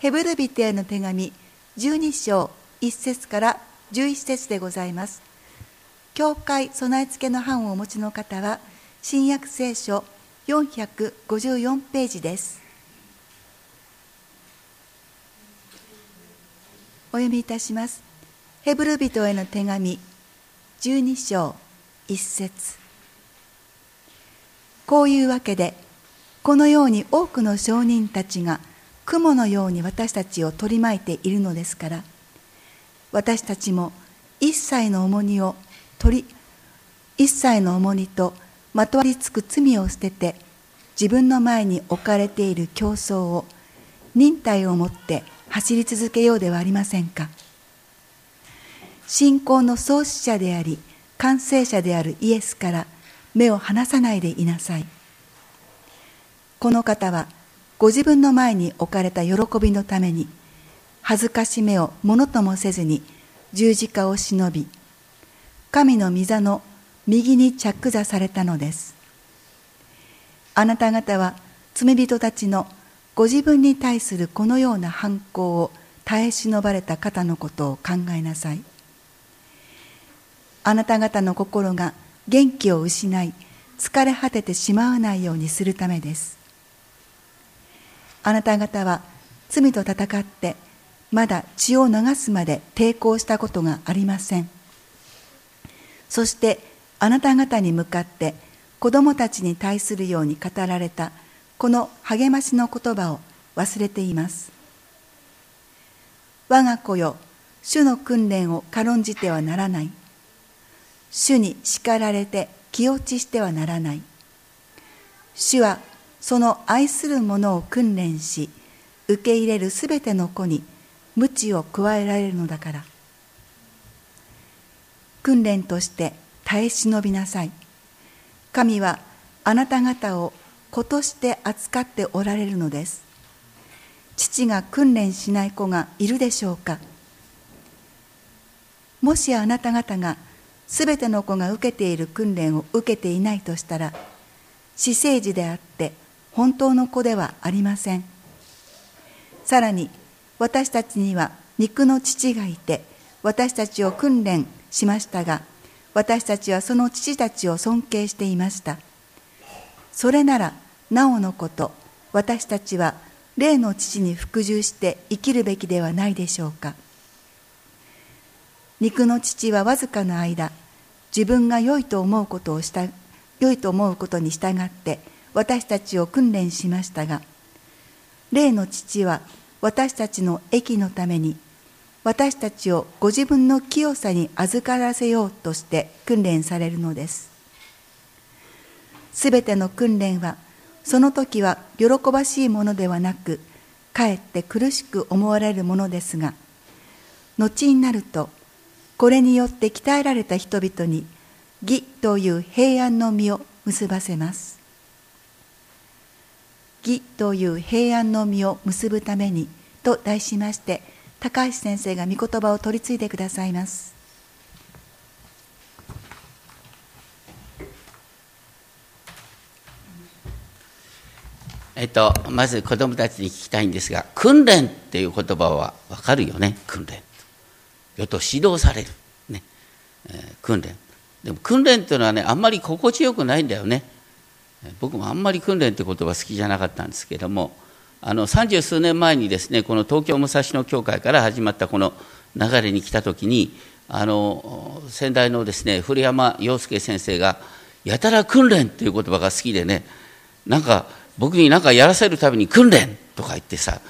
ヘブル人への手紙12章1節から11節でございます。教会備え付けの版をお持ちの方は新約聖書454ページです。お読みいたします。ヘブル人への手紙12章1節。こういうわけでこのように多くの証人たちが雲のように私たちを取り巻いているのですから私たちも一切の重荷を取り一切の重荷とまとわりつく罪を捨てて自分の前に置かれている競争を忍耐をもって走り続けようではありませんか。信仰の創始者であり完成者であるイエスから目を離さないでいなさい。この方はご自分の前に置かれた喜びのために恥ずかしめをものともせずに十字架を忍び神の御座の右に着座されたのです。あなた方は罪人たちのご自分に対するこのような反抗を耐え忍ばれた方のことを考えなさい。あなた方の心が元気を失い疲れ果ててしまわないようにするためです。あなた方は罪と戦ってまだ血を流すまで抵抗したことがありません。そしてあなた方に向かって子供たちに対するように語られたこの励ましの言葉を忘れています。我が子よ主の訓練を軽んじてはならない。主に叱られて気落ちしてはならない。主はその愛する者を訓練し受け入れるすべての子に鞭を加えられるのだから。訓練として耐え忍びなさい。神はあなた方を子として扱っておられるのです。父が訓練しない子がいるでしょうか。もしあなた方がすべての子が受けている訓練を受けていないとしたら私生児であって本当の子ではありません。さらに私たちには肉の父がいて私たちを訓練しましたが私たちはその父たちを尊敬していました。それならなおのこと私たちは霊の父に服従して生きるべきではないでしょうか。肉の父はわずかの間自分が良いと思うことをした良いと思うことに従って私たちを訓練しましたが霊の父は私たちの益のために私たちをご自分の清さに預からせようとして訓練されるのです。すべての訓練はその時は喜ばしいものではなくかえって苦しく思われるものですが後になるとこれによって鍛えられた人々に義という平安の実を結ばせます。義という平安の実を結ぶためにと題しまして高橋先生が御言葉を取り継いでくださいます。えっと、まず子どもたちに聞きたいんですが訓練っていう言葉は分かるよね？訓練。よと指導される、ね。えー、訓練。でも訓練っていうのはねあんまり心地よくないんだよね。僕もあんまり訓練って言葉好きじゃなかったんですけれどもあの三十数年前にですねこの東京武蔵野教会から始まったこの流れに来た時にあの先代のですね古山洋介先生がやたら訓練っていう言葉が好きでねなんか僕に何かやらせるたびに訓練とか言ってさ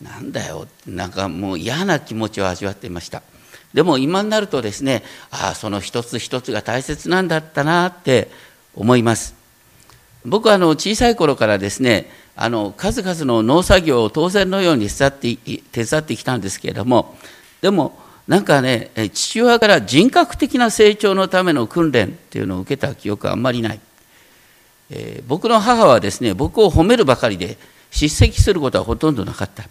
なんだよなんかもう嫌な気持ちを味わっていました。でも今になるとですねああその一つ一つが大切なんだったなって思います。僕はあの小さい頃からですねあの数々の農作業を当然のように手伝って手伝ってきたんですけれどもでもなんかね父親から人格的な成長のための訓練っていうのを受けた記憶はあんまりない、えー、僕の母はですね僕を褒めるばかりで叱責することはほとんどなかった。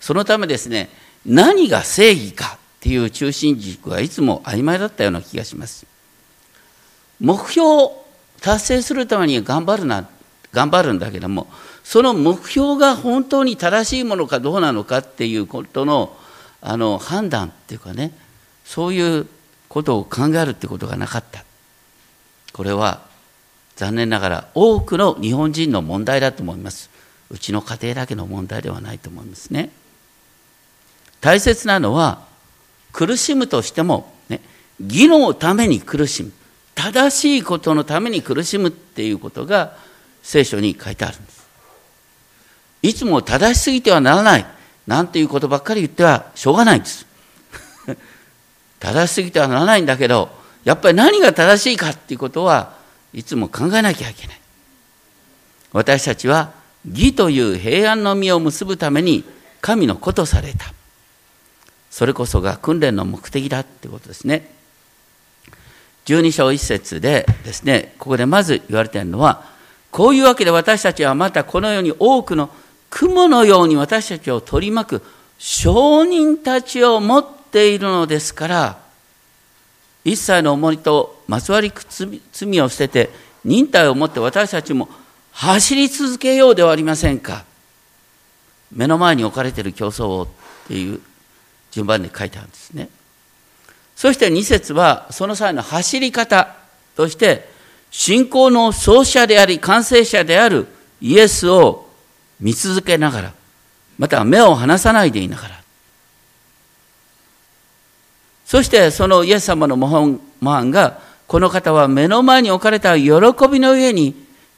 そのためですね何が正義かっていう中心軸はいつも曖昧だったような気がします。目標達成するために頑張るな頑張るんだけどもその目標が本当に正しいものかどうなのかっていうことのあの判断っていうかねそういうことを考えるってことがなかった。これは残念ながら多くの日本人の問題だと思います。うちの家庭だけの問題ではないと思いますね。大切なのは苦しむとしても、ね、義のために苦しむ。正しいことのために苦しむっていうことが聖書に書いてあるんです。いつも正しすぎてはならない。なんていうことばっかり言ってはしょうがないんです。正しすぎてはならないんだけどやっぱり何が正しいかっていうことはいつも考えなきゃいけない。私たちは義という平安の実を結ぶために神の子とされた。それこそが訓練の目的だってことですね。12章1節でですねここでまず言われているのはこういうわけで私たちはまたこのように多くの雲のように私たちを取り巻く証人たちを持っているのですから一切の重りとまつわり罪を捨てて忍耐を持って私たちも走り続けようではありませんか。目の前に置かれている競争をっていう順番で書いてあるんですね。そして2節はその際の走り方として信仰の創始者であり完成者であるイエスを見続けながらまた目を離さないでいながら。そしてそのイエス様の模範がこの方は目の前に置かれた喜びの上に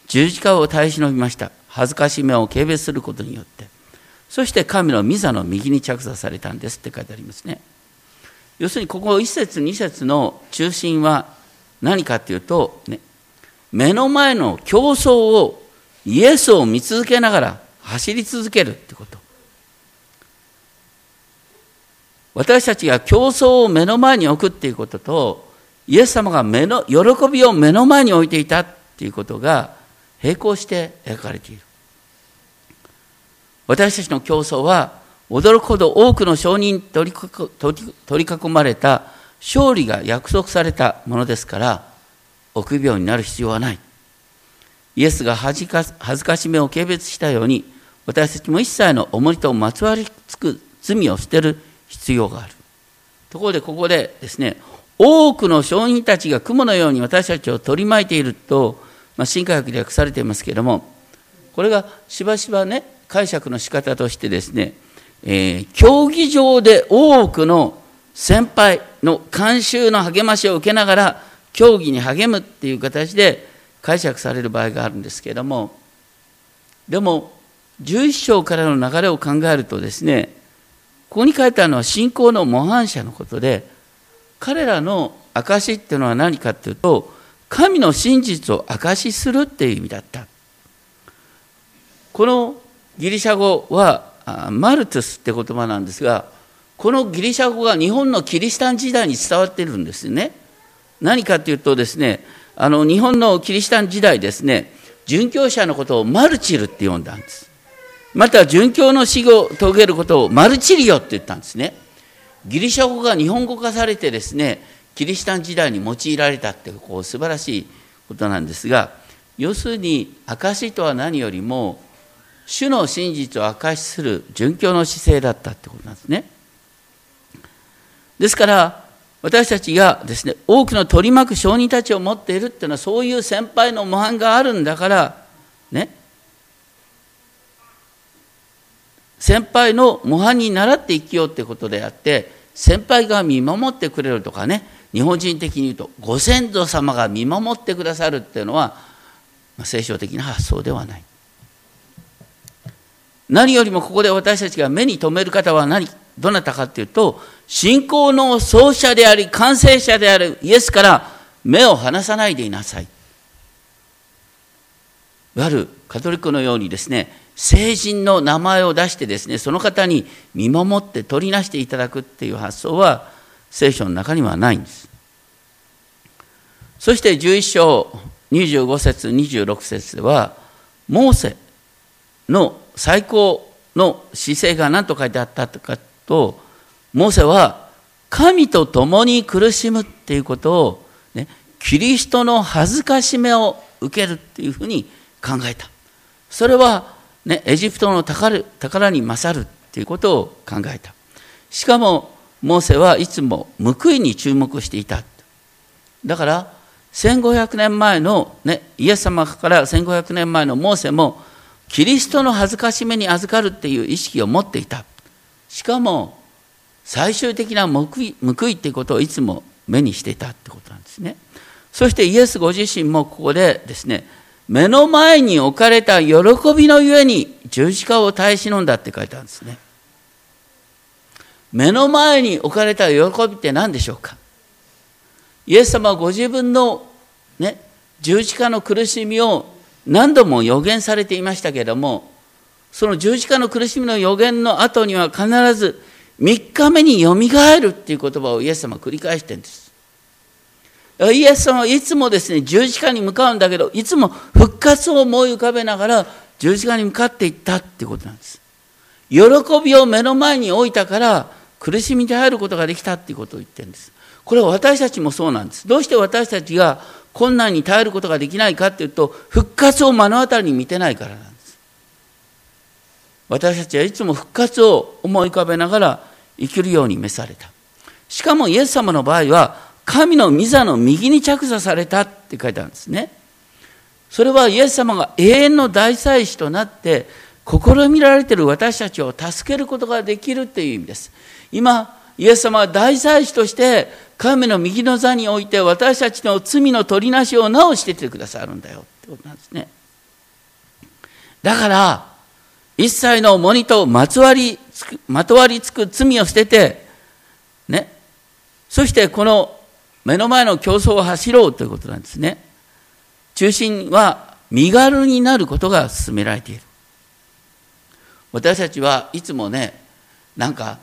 十字架を耐え忍びました。恥ずかしめを軽蔑することによって。そして神の御座の右に着座されたんですって書いてありますね。要するにここ1節2節の中心は何かっていうと、ね、目の前の競争をイエスを見続けながら走り続けるってこと。私たちが競争を目の前に置くっていうこととイエス様が目の喜びを目の前に置いていたっていうことが並行して描かれている。私たちの競争は驚くほど多くの証人に取り囲まれた勝利が約束されたものですから臆病になる必要はない。イエスが恥ずかしめを軽蔑したように私たちも一切の重りとまつわりつく罪を捨てる必要がある。ところでここでですね多くの証人たちが雲のように私たちを取り巻いていると、まあ、新科学で訳されていますけれどもこれがしばしばね解釈の仕方としてですね、えー、競技場で多くの先輩の監修の励ましを受けながら競技に励むっていう形で解釈される場合があるんですけれどもでも11章からの流れを考えるとですねここに書いてあるのは信仰の模範者のことで彼らの証っていうのは何かっていうと神の真実を証しするっていう意味だった。このギリシャ語はマルトゥスって言葉なんですがこのギリシャ語が日本のキリシタン時代に伝わってるんですね。何かっていうとですねあの日本のキリシタン時代ですね殉教者のことをマルチルって呼んだんです。また殉教の死後遂げることをマルチリオって言ったんですね。ギリシャ語が日本語化されてですねキリシタン時代に用いられたってこう素晴らしいことなんですが要するに証しとは何よりも主の真実を証しする殉教の姿勢だったってことなんですね。ですから私たちがですね多くの取り巻く証人たちを持っているっていうのはそういう先輩の模範があるんだからね先輩の模範に倣って生きようってことであって先輩が見守ってくれるとかね日本人的に言うとご先祖様が見守ってくださるっていうのは、まあ、聖書的な発想ではない。何よりもここで私たちが目に留める方は何？どなたかっていうと信仰の創始者であり完成者であるイエスから目を離さないでいなさい。いわゆるカトリックのようにですね聖人の名前を出してですねその方に見守って取りなしていただくっていう発想は聖書の中にはないんです。そして11章25節26節ではモーセの最高の姿勢が何と書いてあったかとモーセは神と共に苦しむっていうことを、ね、キリストの恥ずかしめを受けるっていうふうに考えたそれはね、エジプトの宝宝に勝るっていうことを考えた。しかも、モーセはいつも報いに注目していた。だから、1500年前の、ね、イエス様から1500年前のモーセも、キリストの恥ずかしめに預かるっていう意識を持っていた。しかも、最終的な報い報いっていうことをいつも目にしていたってことなんですね。そしてイエスご自身もここでですね、目の前に置かれた喜びのゆえに十字架を耐え忍んだって書いてあるんですね。目の前に置かれた喜びって何でしょうか？イエス様はご自分の、ね、十字架の苦しみを何度も予言されていましたけれども、その十字架の苦しみの予言の後には必ず3日目によみがえるっていう言葉をイエス様は繰り返してるんです。イエス様はいつもですね、十字架に向かうんだけど、いつも復活を思い浮かべながら十字架に向かっていったっていうことなんです。喜びを目の前に置いたから苦しみに入ることができたっていうことを言ってるんです。これは私たちもそうなんです。どうして私たちが困難に耐えることができないかっていうと、復活を目の当たりに見てないからなんです。私たちはいつも復活を思い浮かべながら生きるように召された。しかもイエス様の場合は、神の御座の右に着座されたって書いてあるんですね。それはイエス様が永遠の大祭司となって、試みられている私たちを助けることができるっていう意味です。今、イエス様は大祭司として神の右の座において私たちの罪の取りなしを直しててくださるんだよってことなんですね。だから、一切の重荷とまつわりつく、まとわりつく罪を捨てて、ね。そしてこの目の前の競争を走ろうということなんですね。中心は身軽になることが進められている。私たちはいつもね、なんか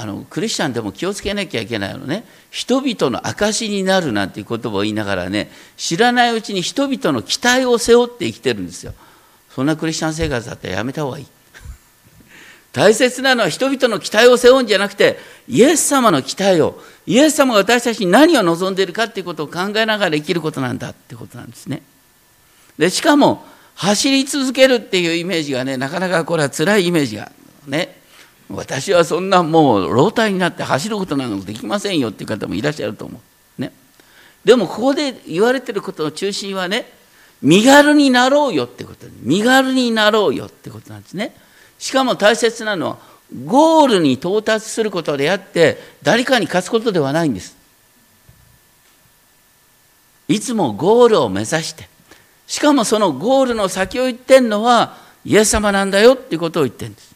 あのクリスチャンでも気をつけなきゃいけないのね。人々の証になるなんていう言葉を言いながらね知らないうちに人々の期待を背負って生きてるんですよ。そんなクリスチャン生活だったらやめた方がいい。大切なのは人々の期待を背負うんじゃなくてイエス様の期待をイエス様が私たちに何を望んでいるかっていうことを考えながら生きることなんだってことなんですね。でしかも走り続けるっていうイメージがねなかなかこれは辛いイメージがね私はそんなもう老体になって走ることなんかできませんよっていう方もいらっしゃると思う。ね。でもここで言われてることの中心はね、身軽になろうよってこと身軽になろうよってことなんですね。しかも大切なのは、ゴールに到達することであって、誰かに勝つことではないんです。いつもゴールを目指して、しかもそのゴールの先を言ってんのは、イエス様なんだよっていうことを言ってるんです。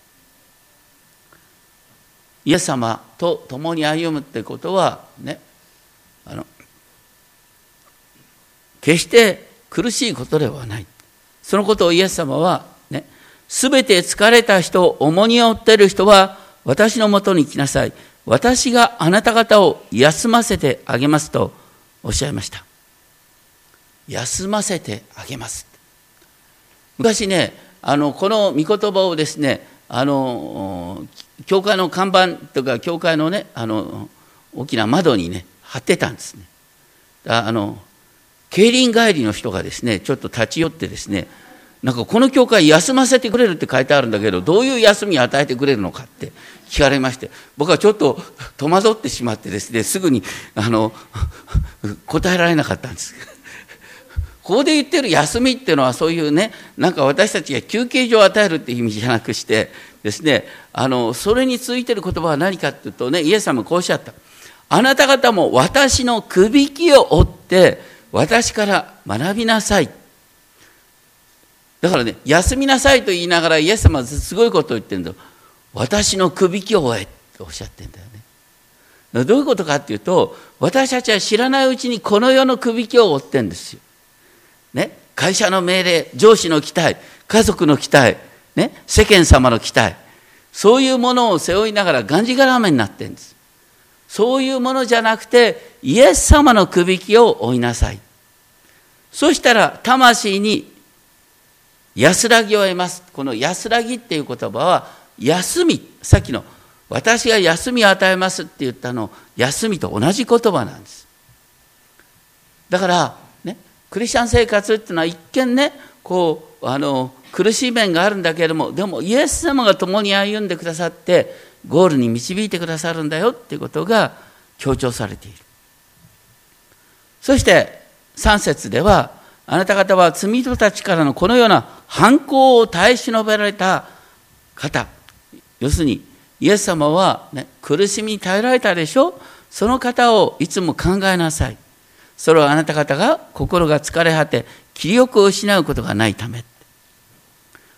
イエス様と共に歩むってことはねあの決して苦しいことではない。そのことをイエス様はね全て疲れた人重荷を負っている人は私のもとに来なさい。私があなた方を休ませてあげますとおっしゃいました。休ませてあげます。昔ねあのこの御言葉をですねあの教会の看板とか教会のねあの大きな窓にね貼ってたんですね。あの競輪帰りの人がですねちょっと立ち寄ってですねなんかこの教会休ませてくれるって書いてあるんだけどどういう休みを与えてくれるのかって聞かれまして僕はちょっと戸惑ってしまってですねすぐにあの答えられなかったんです。ここで言ってる休みっていうのはそういうねなんか私たちが休憩所を与えるっていう意味じゃなくしてですね。あのそれについてる言葉は何かっていうとねイエス様こうおっしゃった。あなた方も私のくびきを追って私から学びなさい。だからね休みなさいと言いながらイエス様はすごいことを言ってるんだ私のくびきを追えっておっしゃってんだよね。どういうことかっていうと私たちは知らないうちにこの世のくびきを追ってんですよ。ね、会社の命令、上司の期待、家族の期待、ね、世間様の期待、そういうものを背負いながらがんじがらめになってるんです。そういうものじゃなくて、イエス様のくびきを追いなさい。そしたら、魂に安らぎを得ます。この安らぎっていう言葉は、休み、さっきの私が休みを与えますって言ったの、休みと同じ言葉なんです。だからね、クリスチャン生活っていうのは一見ねこうあの苦しい面があるんだけれどもでもイエス様が共に歩んでくださってゴールに導いてくださるんだよっていうことが強調されている。そして3節ではあなた方は罪人たちからのこのような反抗を耐え忍べられた方。要するにイエス様は、ね、苦しみに耐えられたでしょ？その方をいつも考えなさい。それはあなた方が心が疲れ果て気力を失うことがないため。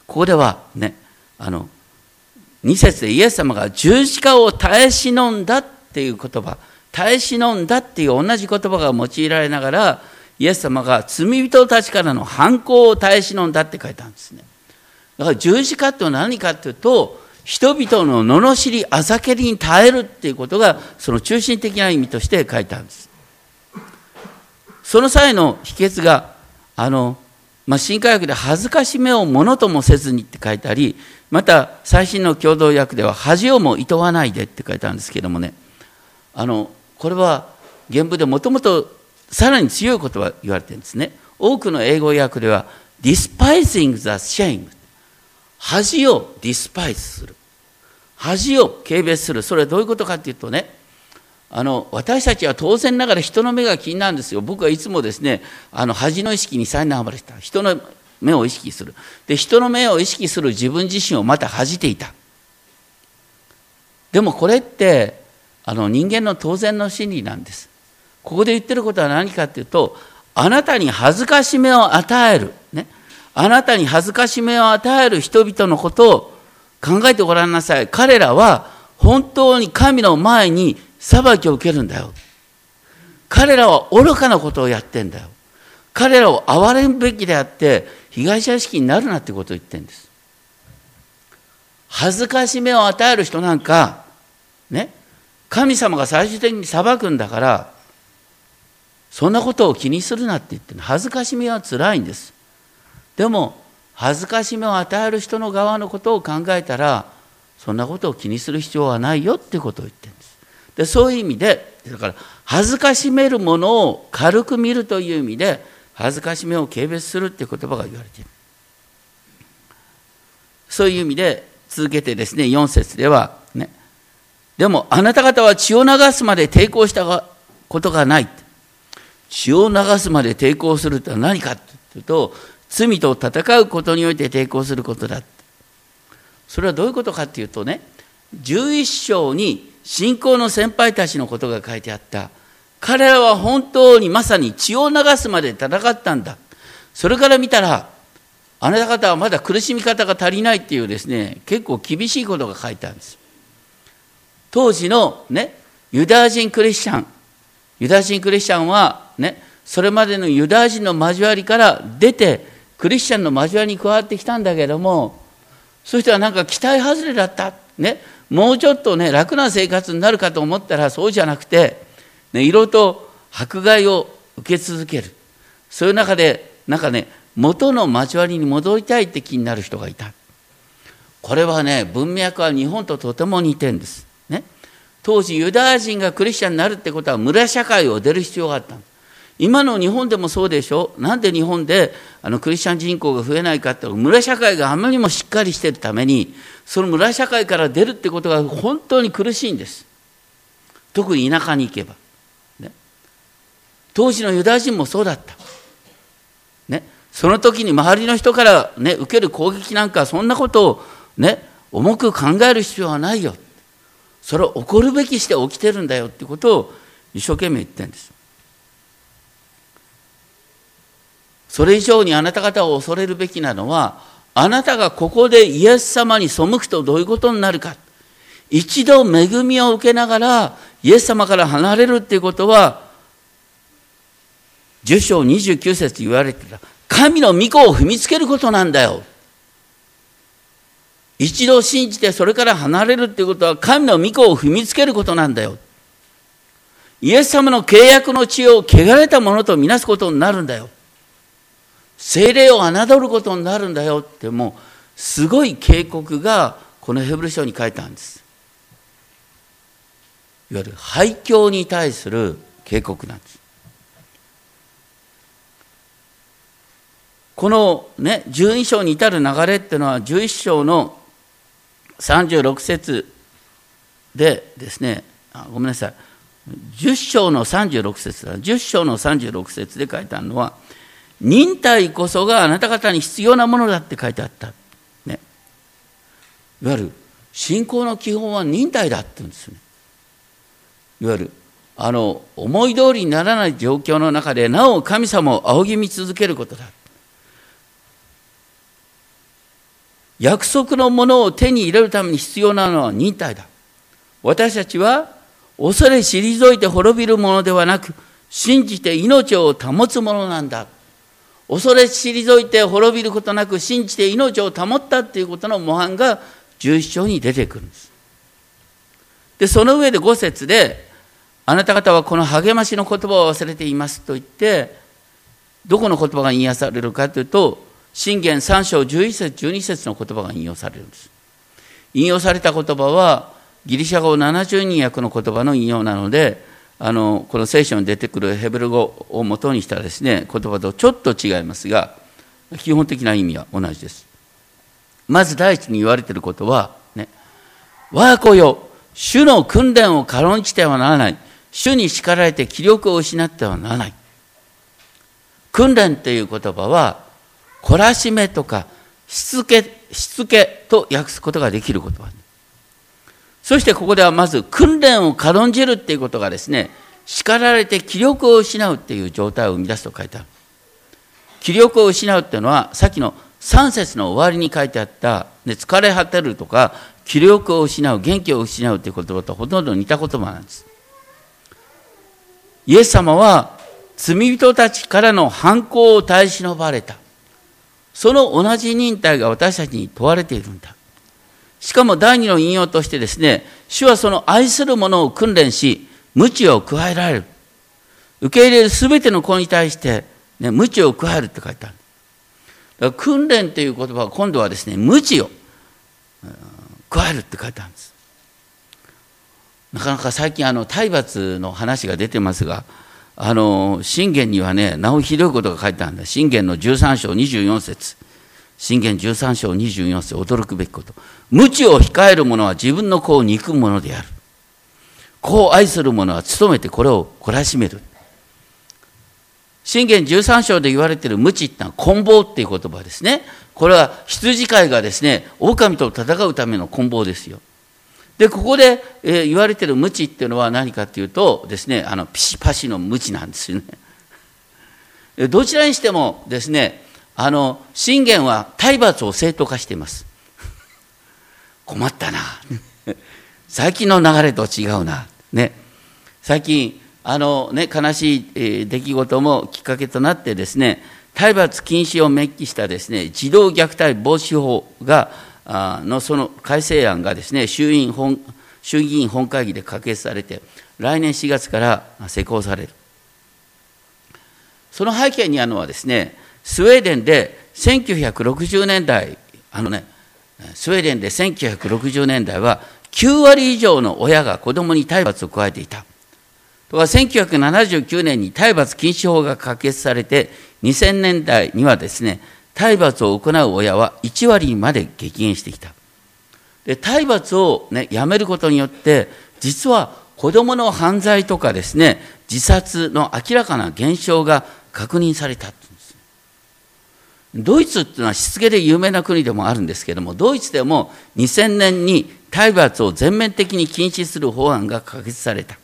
ここではねあの2節でイエス様が十字架を耐え忍んだっていう言葉耐え忍んだっていう同じ言葉が用いられながらイエス様が罪人たちからの反抗を耐え忍んだって書いてあるんですね。だから十字架って何かっていうと人々の罵りあざけりに耐えるっていうことがその中心的な意味として書いてあるんです。その際の秘訣があの、まあ、新科学で恥ずかしめをものともせずにって書いてありまた最新の共同訳では恥をも厭わないでって書いてあるんですけどもね。あのこれは原文でもともとさらに強い言葉言われてるんですね。多くの英語訳では despising the shame 恥をディスパイスする。恥を軽蔑する。それはどういうことかっていうとねあの私たちは当然ながら人の目が気になるんですよ。僕はいつもですねあの恥の意識にさえなまれた。人の目を意識する。で人の目を意識する自分自身をまた恥じていた。でもこれってあの人間の当然の心理なんです。ここで言ってることは何かっていうとあなたに恥ずかしめを与える、ね、あなたに恥ずかしめを与える人々のことを考えてごらんなさい。彼らは本当に神の前に裁きを受けるんだよ。彼らは愚かなことをやってんだよ。彼らを憐れむべきであって被害者意識になるなってことを言ってんです。恥ずかしめを与える人なんかね神様が最終的に裁くんだからそんなことを気にするなって言ってる恥ずかしめはつらいんです。でも恥ずかしめを与える人の側のことを考えたらそんなことを気にする必要はないよってことを言ってるでそういう意味でだから恥ずかしめるものを軽く見るという意味で恥ずかしめを軽蔑するっていう言葉が言われている。そういう意味で続けてですね4節ではねでもあなた方は血を流すまで抵抗したことがない。血を流すまで抵抗するとは何かというと罪と戦うことにおいて抵抗することだそれはどういうことかっていうとね11章に信仰の先輩たちのことが書いてあった。彼らは本当にまさに血を流すまで戦ったんだ。それから見たらあなた方はまだ苦しみ方が足りないっていうですね結構厳しいことが書いてあるんです。当時のねユダヤ人クリスチャンユダヤ人クリスチャンはねそれまでのユダヤ人の交わりから出てクリスチャンの交わりに加わってきたんだけどもそういう人はなんか期待外れだった、ね、もうちょっとね楽な生活になるかと思ったらそうじゃなくて、ね、いろいろと迫害を受け続ける。そういう中でなんかね元の交わりに戻りたいって気になる人がいた。これはね文脈は日本ととても似てるんです。ね。当時ユダヤ人がクリスチャンになるってことは村社会を出る必要があった。今の日本でもそうでしょ？なんで日本であのクリスチャン人口が増えないかって村社会があまりにもしっかりしてるためにその村社会から出るってことが本当に苦しいんです。特に田舎に行けば、ね、当時のユダヤ人もそうだった、ね、その時に周りの人から、ね、受ける攻撃なんかそんなことを、ね、重く考える必要はないよ。それを起こるべきして起きてるんだよってことを一生懸命言ってるんです。それ以上にあなた方を恐れるべきなのはあなたがここでイエス様に背くとどういうことになるか一度恵みを受けながらイエス様から離れるっていうことは10章29節言われてた神の御子を踏みつけることなんだよ一度信じてそれから離れるっていうことは神の御子を踏みつけることなんだよ。イエス様の契約の地を汚れたものとみなすことになるんだよ。精霊を侮ることになるんだよってもうすごい警告がこのヘブル書に書いてあるんです。いわゆる廃墟に対する警告なんです。このね12章に至る流れっていうのは11章の36節でですねあごめんなさい10章の36節だ10章の36節で書いてあるのは忍耐こそがあなた方に必要なものだって書いてあった、ね、いわゆる信仰の基本は忍耐だって言うんですね。いわゆるあの思い通りにならない状況の中でなお神様を仰ぎ見続けることだ。約束のものを手に入れるために必要なのは忍耐だ。私たちは恐れ退いて滅びるものではなく信じて命を保つものなんだ。恐れ退いて滅びることなく信じて命を保ったっていうことの模範が11章に出てくるんです。でその上で5節であなた方はこの励ましの言葉を忘れていますと言ってどこの言葉が引用されるかというと信玄3章11節12節の言葉が引用されるんです。引用された言葉はギリシャ語70人訳の言葉の引用なのであのこの聖書に出てくるヘブル語を元にしたですね言葉とちょっと違いますが基本的な意味は同じです。まず第一に言われていることはね我が子よ主の訓練を軽んじてはならない。主に叱られて気力を失ってはならない。訓練という言葉は懲らしめとかしつけしつけと訳すことができる言葉そしてここではまず訓練を軽んじるっていうことがですね、叱られて気力を失うっていう状態を生み出すと書いてある。気力を失うっていうのは、さっきの3節の終わりに書いてあった、ね、疲れ果てるとか、気力を失う、元気を失うという言葉とほとんど似た言葉なんです。イエス様は罪人たちからの反抗を耐え忍ばれた。その同じ忍耐が私たちに問われているんだ。しかも第二の引用としてですね、主はその愛する者を訓練し、無知を加えられる。受け入れるすべての子に対して、ね、無知を加えるって書いてある。だから訓練という言葉は今度はですね、無知を加えるって書いてあるんです。なかなか最近あの体罰の話が出てますが、あの信玄にはね、なおひどいことが書いてあるんだ。信玄の13章24節信玄13章24節驚くべきこと。無知を控える者は自分の子を憎む者である。子を愛する者は努めてこれを懲らしめる。信玄13章で言われている無知ってのは棍棒っていう言葉ですね。これは羊飼いがですね、狼と戦うための棍棒ですよ。で、ここで、えー、言われている無知っていうのは何かっていうとですね、あの、ピシパシの無知なんですよね。どちらにしてもですね、あの信玄は体罰を正当化しています困ったな。最近の流れと違うな。ね。最近あのね悲しい出来事もきっかけとなってですね体罰禁止を明記したですね児童虐待防止法がのその改正案がですね衆院本衆議院本会議で可決されて来年4月から施行される。その背景にあるのはですねスウェーデンで1960年代、あのね、スウェーデンで1960年代は9割以上の親が子供に体罰を加えていた。とか1979年に体罰禁止法が可決されて2000年代にはですね体罰を行う親は1割まで激減してきたで体罰を、ね、やめることによって実は子どもの犯罪とかですね自殺の明らかな減少が確認されたドイツっていうのはしつけで有名な国でもあるんですけれども、ドイツでも2000年に体罰を全面的に禁止する法案が可決された。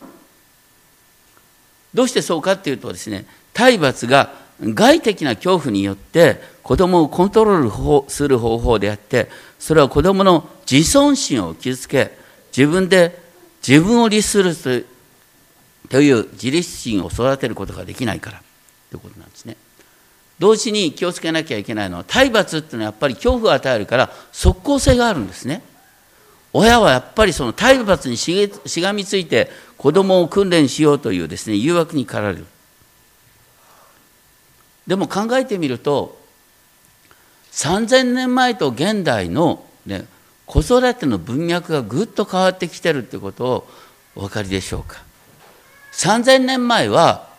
どうしてそうかっていうとですね、体罰が外的な恐怖によって子供をコントロールする方法であって、それは子供の自尊心を傷つけ、自分で自分を律するという自立心を育てることができないからということなんですね。同時に気をつけなきゃいけないのは体罰っていうのはやっぱり恐怖を与えるから即効性があるんですね。親はやっぱりその体罰にしがみついて子供を訓練しようというですね誘惑に駆られる。でも考えてみると3000年前と現代の、ね、子育ての文脈がぐっと変わってきてるってことをお分かりでしょうか。3000年前は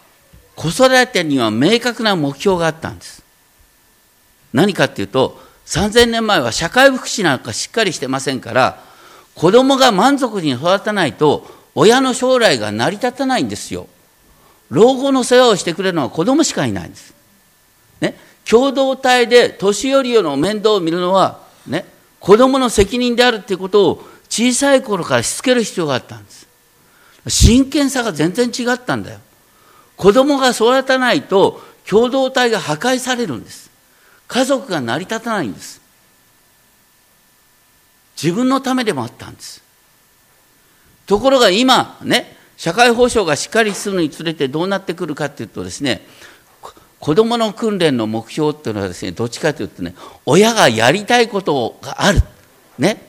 子育てには明確な目標があったんです。何かっていうと3000年前は社会福祉なんかしっかりしてませんから子供が満足に育たないと親の将来が成り立たないんですよ。老後の世話をしてくれるのは子供しかいないんです。ね。共同体で年寄りの面倒を見るのはね。子供の責任であるっていうことを小さい頃からしつける必要があったんです。真剣さが全然違ったんだよ。子供が育たないと共同体が破壊されるんです。家族が成り立たないんです。自分のためでもあったんです。ところが今ね社会保障がしっかりするにつれてどうなってくるかっていうとですね子どもの訓練の目標っていうのはですねどっちかというとね親がやりたいことがある。ね。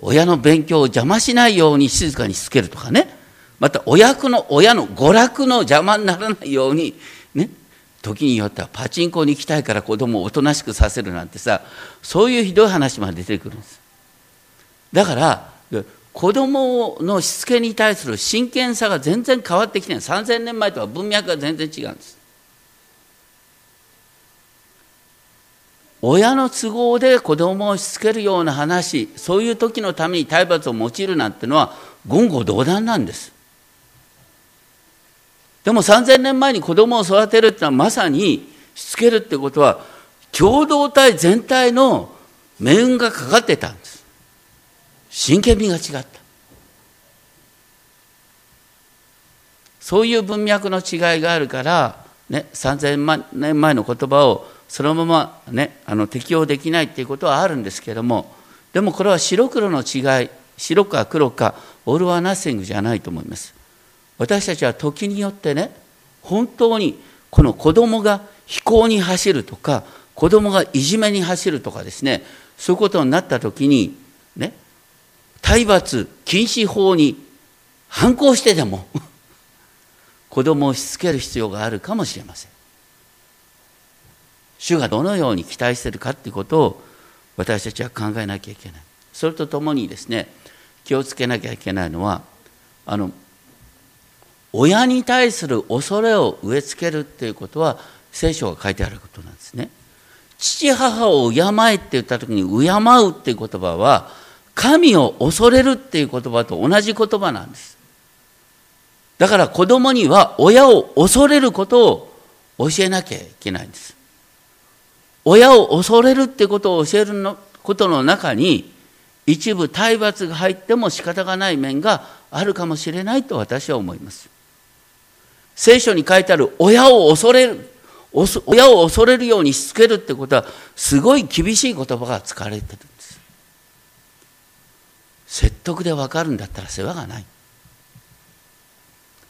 親の勉強を邪魔しないように静かにしつけるとかね。また親の親の娯楽の邪魔にならないようにね時によってはパチンコに行きたいから子供をおとなしくさせるなんてさそういうひどい話まで出てくるんです。だから子供のしつけに対する真剣さが全然変わってきてない。3000年前とは文脈が全然違うんです。親の都合で子供をしつけるような話そういう時のために体罰を用いるなんてのは言語道断なんです。でも3000年前に子供を育てるっていうのはまさにしつけるってことは共同体全体の命運がかかってたんです。真剣味が違った。そういう文脈の違いがあるから、ね、3000年前の言葉をそのまま、ね、あの適用できないっていうことはあるんですけどもでもこれは白黒の違い白か黒かオール・はナッシングじゃないと思います。私たちは時によってね本当にこの子供が飛行に走るとか子供がいじめに走るとかですねそういうことになった時にね体罰禁止法に反抗してでも 子供をしつける必要があるかもしれません。主がどのように期待してるかということを私たちは考えなきゃいけない。それとともにですね気をつけなきゃいけないのはあの親に対する恐れを植え付けるっていうことは聖書が書いてあることなんですね。父母を敬えって言った時に敬うっていう言葉は神を恐れるっていう言葉と同じ言葉なんです。だから子供には親を恐れることを教えなきゃいけないんです。親を恐れるってことを教えるのことの中に一部体罰が入っても仕方がない面があるかもしれないと私は思います。聖書に書いてある親を恐れる親を恐れるようにしつけるってことはすごい厳しい言葉が使われてるんです。説得で分かるんだったら世話がない。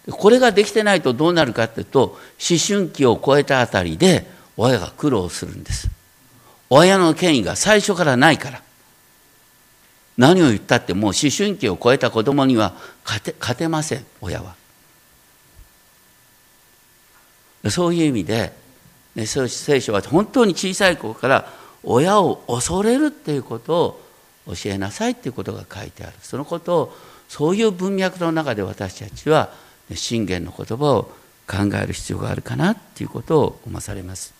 これができてないとどうなるかっていうと思春期を超えたあたりで親が苦労するんです。親の権威が最初からないから。何を言ったってもう思春期を超えた子供には勝て勝てません親は。そういう意味で、ね、聖書は本当に小さい子から親を恐れるっていうことを教えなさいっていうことが書いてある。そのことをそういう文脈の中で私たちは信玄の言葉を考える必要があるかなっていうことを思わされます。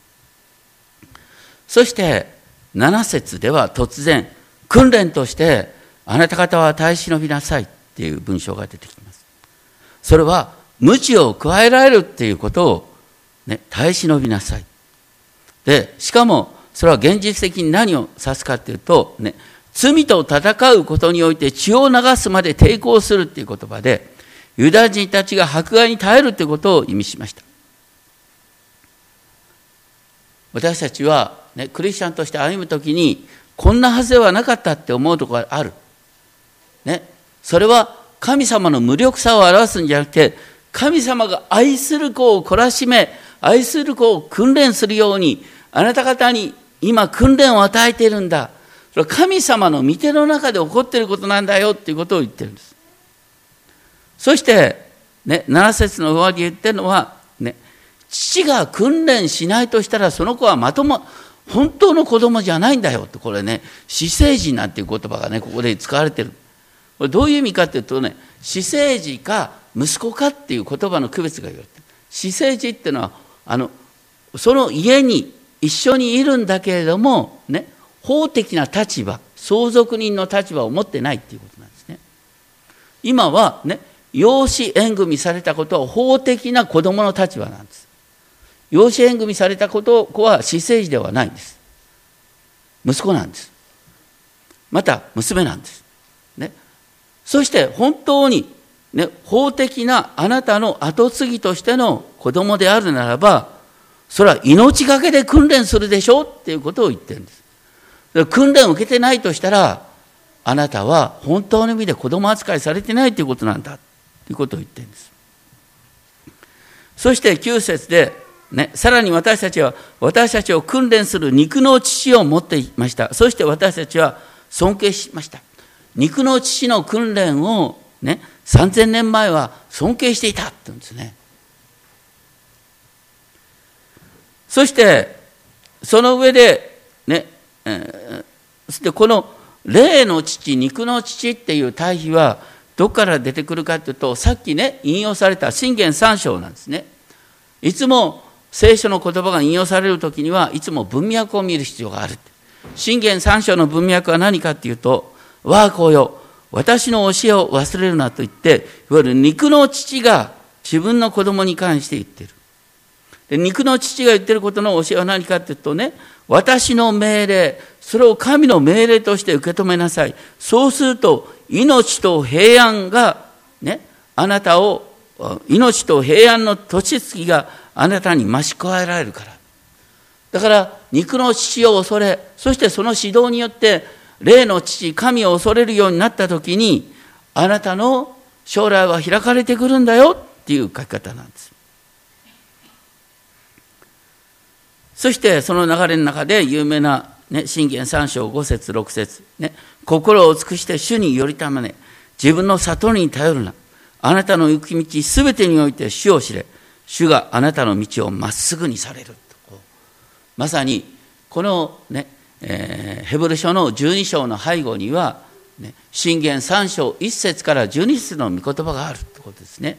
そして7節では突然訓練としてあなた方は耐え忍びなさいっていう文章が出てきます。それは無知を加えられるっていうことを、ね、耐え忍びなさい。でしかもそれは現実的に何を指すかっていうと、ね、罪と戦うことにおいて血を流すまで抵抗するっていう言葉でユダヤ人たちが迫害に耐えるってことを意味しました。私たちは、ね、クリスチャンとして歩む時にこんなはずではなかったって思うところがある、ね、それは神様の無力さを表すんじゃなくて神様が愛する子を懲らしめ愛する子を訓練するようにあなた方に今訓練を与えているんだそれは神様の御手の中で起こっていることなんだよっていうことを言ってるんです。そして、ね、7節の終わり言ってるのは、ね、父が訓練しないとしたらその子はまとも、本当の子供じゃないんだよって、これね、死生児なんていう言葉がね、ここで使われてる。これどういう意味かっていうとね、死生児か息子かっていう言葉の区別が言われてる。死生児っていうのは、あの、その家に一緒にいるんだけれども、ね、法的な立場相続人の立場を持ってないっていうことなんですね。今はね養子縁組されたことは法的な子供の立場なんです。養子縁組されたこと子は私生児ではないんです。息子なんです。また娘なんです、ね、そして本当に、ね、法的なあなたの後継ぎとしての子供であるならばそれは命がけで訓練するでしょうっていうことを言ってるんです。訓練を受けてないとしたらあなたは本当の意味で子供扱いされてないということなんだということを言ってるんです。そして9節でね、さらに私たちは私たちを訓練する肉の父を持っていました。そして私たちは尊敬しました。肉の父の訓練をね3000年前は尊敬していたって言うんですね。そしてその上でね、えー、でこの霊の父肉の父っていう対比はどこから出てくるかというとさっきね引用された信玄三章なんですね。いつも聖書の言葉が引用される時にはいつも文脈を見る必要がある。信玄三章の文脈は何かっていうと、我が子よ、私の教えを忘れるなと言って、いわゆる肉の父が自分の子供に関して言ってる。で肉の父が言ってることの教えは何かっていうとね、私の命令、それを神の命令として受け止めなさい。そうすると、命と平安が、ね、あなたを、命と平安の土地付きがあなたに増し加えられるから。だから肉の父を恐れ、そしてその指導によって霊の父、神を恐れるようになった時に、あなたの将来は開かれてくるんだよっていう書き方なんです。そしてその流れの中で有名な、ね、信玄三章五節六節ね、心を尽くして主によりたまね、自分の悟りに頼るな。あなたの行く道すべてにおいて主を知れ。主があなたの道をまっすぐにされるまさにこのね、えー、ヘブル書の12章の背後には、ね、信玄3章1節から12節の御言葉があるということですね。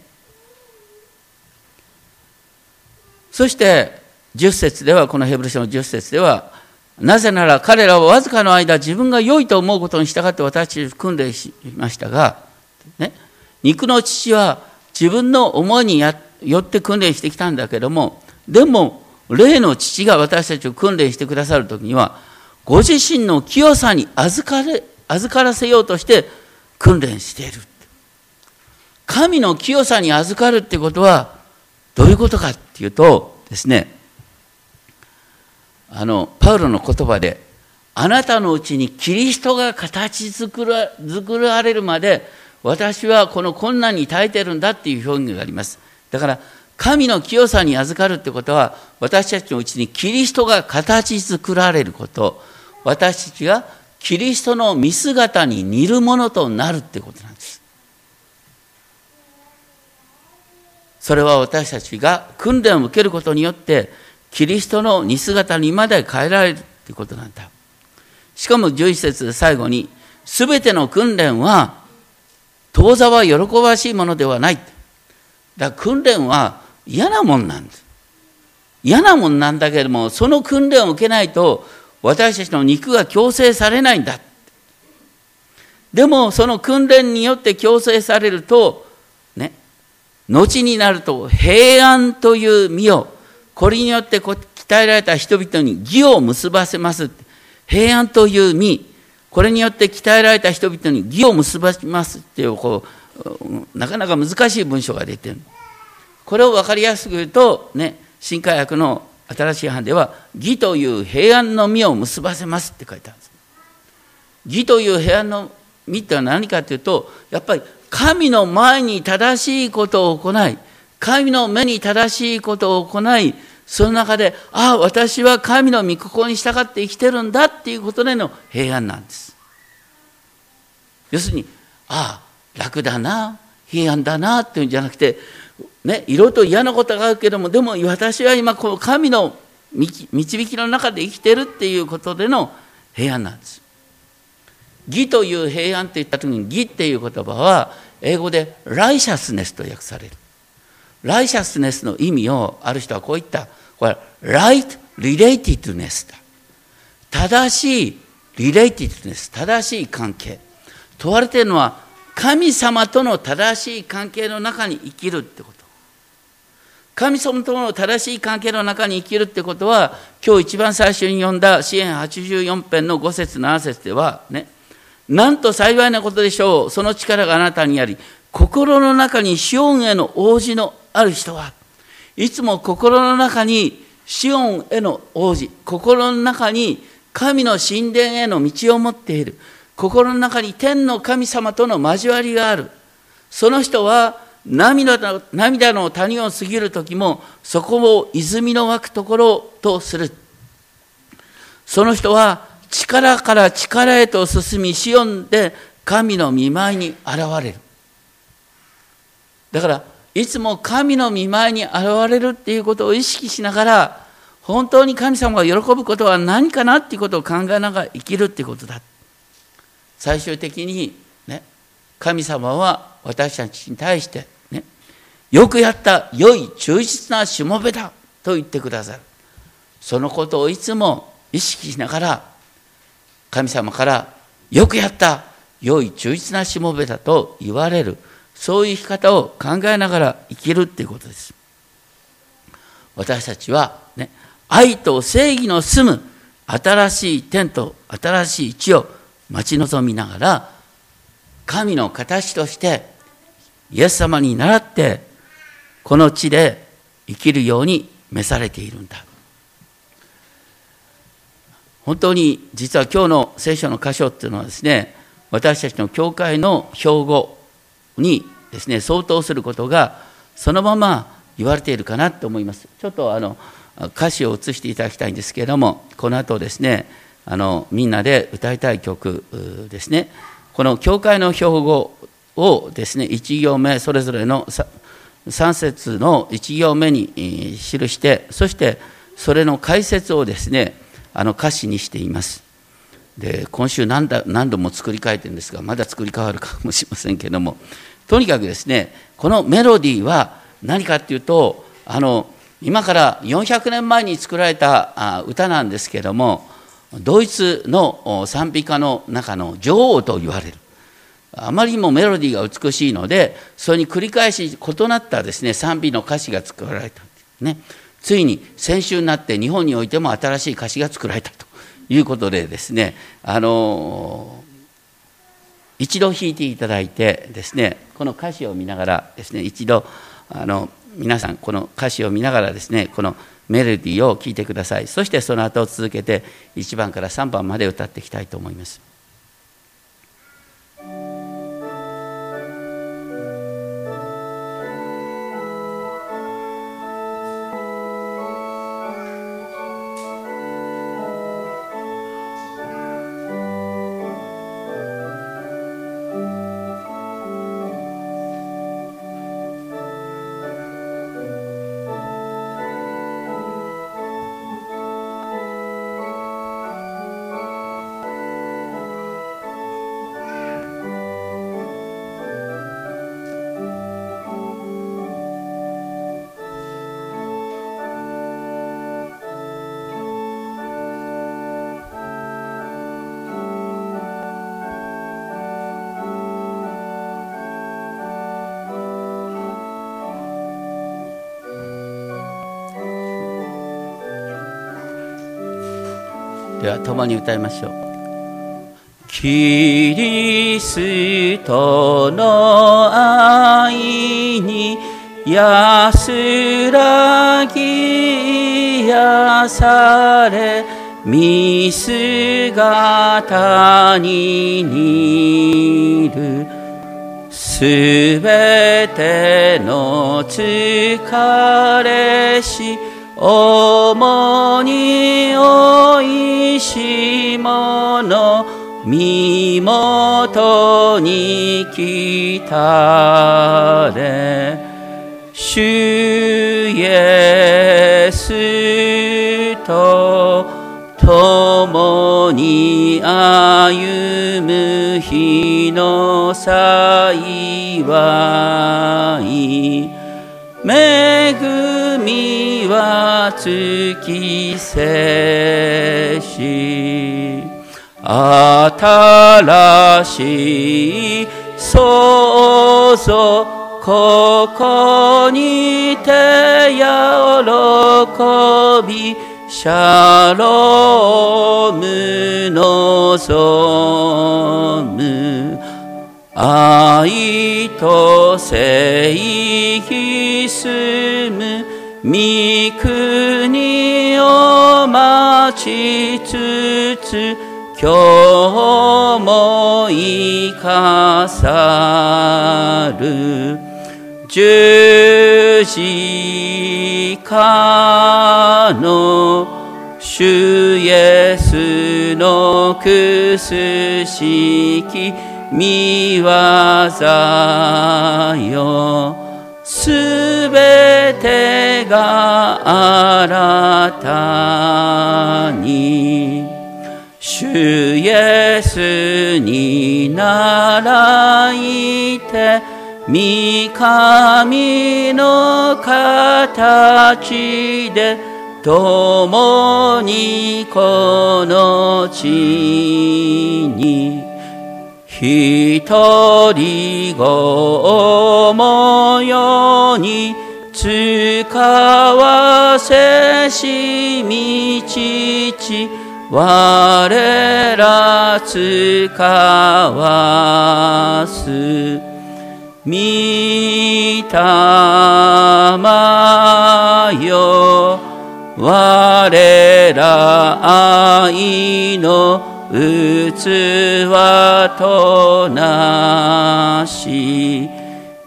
そして10節ではこのヘブル書の10節ではなぜなら彼らはわずかの間自分が良いと思うことに従って私たち訓練しましたが、ね、肉の父は自分の思いによって訓練してきたんだけどもでも霊の父が私たちを訓練してくださる時にはご自身の清さに預かれ預からせようとして訓練している。神の清さに預かるってことはどういうことかっていうとですねあのパウロの言葉であなたのうちにキリストが形作ら作られるまで私はこの困難に耐えてるんだっていう表現があります。だから神の清さに預かるってことは私たちのうちにキリストが形作られること。私たちがキリストの見姿に似るものとなるってことなんです。それは私たちが訓練を受けることによってキリストの似姿にまで変えられるっていうことなんだ。しかも11節で最後に全ての訓練は当座は喜ばしいものではない。だから訓練は嫌なもんなんです。嫌なもんなんだけれども、その訓練を受けないと、私たちの肉が強制されないんだ。でも、その訓練によって強制されると、ね、後になると平安という身を、これによって鍛えられた人々に義を結ばせます。平安という身、これによって鍛えられた人々に義を結ばせますっていう、こう、なかなか難しい文章が出てるこれを分かりやすく言うとね新海訳の新しい版では「義という平安の実を結ばせます」って書いてあるんです。義という平安の実っては何かというとやっぱり神の前に正しいことを行い神の目に正しいことを行いその中でああ私は神の御心に従って生きてるんだっていうことでの平安なんです。要するにああ楽だな平安だなっていうんじゃなくてねいろいろと嫌なことがあるけどもでも私は今この神の導きの中で生きてるっていうことでの平安なんです。義という平安って言った時に義っていう言葉は英語でライシャスネスと訳される。ライシャスネスの意味をある人はこう言った。これライトリレイティッドネスだ。正しいリレイティッドネス正しい関係。問われているのは神様との正しい関係の中に生きるってこと。神様との正しい関係の中に生きるってことは今日一番最初に読んだ支援84編の5節7節ではねなんと幸いなことでしょう。その力があなたにあり心の中にシオンへの王子のある人はいつも心の中にシオンへの王子。心の中に神の神殿への道を持っている。心の中に天の神様との交わりがある。その人は涙の涙の谷を過ぎる時もそこを泉の湧くところとする。その人は力から力へと進みシオンで神の見舞いに現れる。だからいつも神の見舞いに現れるっていうことを意識しながら本当に神様が喜ぶことは何かなっていうことを考えながら生きるっていうことだ。最終的にね神様は私たちに対してねよくやった良い忠実なしもべだと言ってくださる。そのことをいつも意識しながら神様からよくやった良い忠実なしもべだと言われる。そういう生き方を考えながら生きるっていうことです。私たちはね愛と正義の住む新しい天と新しい地を待ち望みながら神の形としてイエス様に倣ってこの地で生きるように召されているんだ。本当に実は今日の聖書の箇所っていうのはですね私たちの教会の標語にですね相当することがそのまま言われているかなと思います。ちょっとあの歌詞を移していただきたいんですけれどもこの後ですねあのみんなで歌いたい曲ですね。この教会の標語をですね1行目それぞれの3節の1行目に記してそしてそれの解説をですねあの歌詞にしています。で今週何だ何度も作り変えてるんですがまだ作り変わるかもしれませんけどもとにかくですねこのメロディーは何かっていうとあの今から400年前に作られた歌なんですけどもドイツの賛美歌の中の女王と言われる。あまりにもメロディーが美しいのでそれに繰り返し異なったですね賛美の歌詞が作られた、ね、ついに先週になって日本においても新しい歌詞が作られたということでですねあの一度弾いていただいてですねこの歌詞を見ながらですね一度あの皆さんこの歌詞を見ながらですねこのメロディーを聴いてください。そしてその後続けて1番から3番まで歌っていきたいと思います。では共に歌いましょう。キリストの愛に安らぎ癒され見姿に似る。すべての疲れし主においしもの身元に来たれ主イエスと共に歩む日の幸い恵はが尽きせし新しい創造ここにて喜びシャローム望む。愛と正義住む。御国を待ちつつ今日も生かさる。十字架の主イエスのくすしき見業よ。すべてが新たに。主イエスに習いて御神の形で共にこの地に一人ご使わせしみ父我ら使わす。御霊よ。我ら愛の器となし。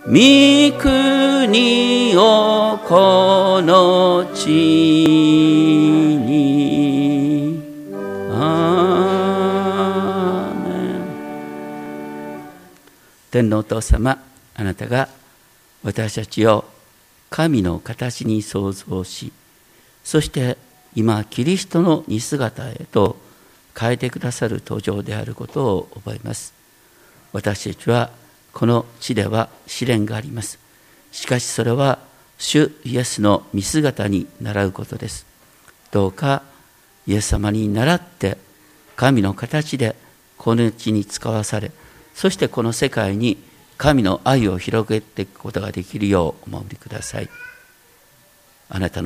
御国をこの地に。ア天皇お父様あなたが私たちを神の形に創造しそして今キリストの似姿へと変えてくださる途上であることを覚えます。私たちはこの地では試練があります。しかしそれは主イエスの見姿に倣うことです。どうかイエス様に倣って神の形でこの地に使わされそしてこの世界に神の愛を広げていくことができるようお守りください。あなたの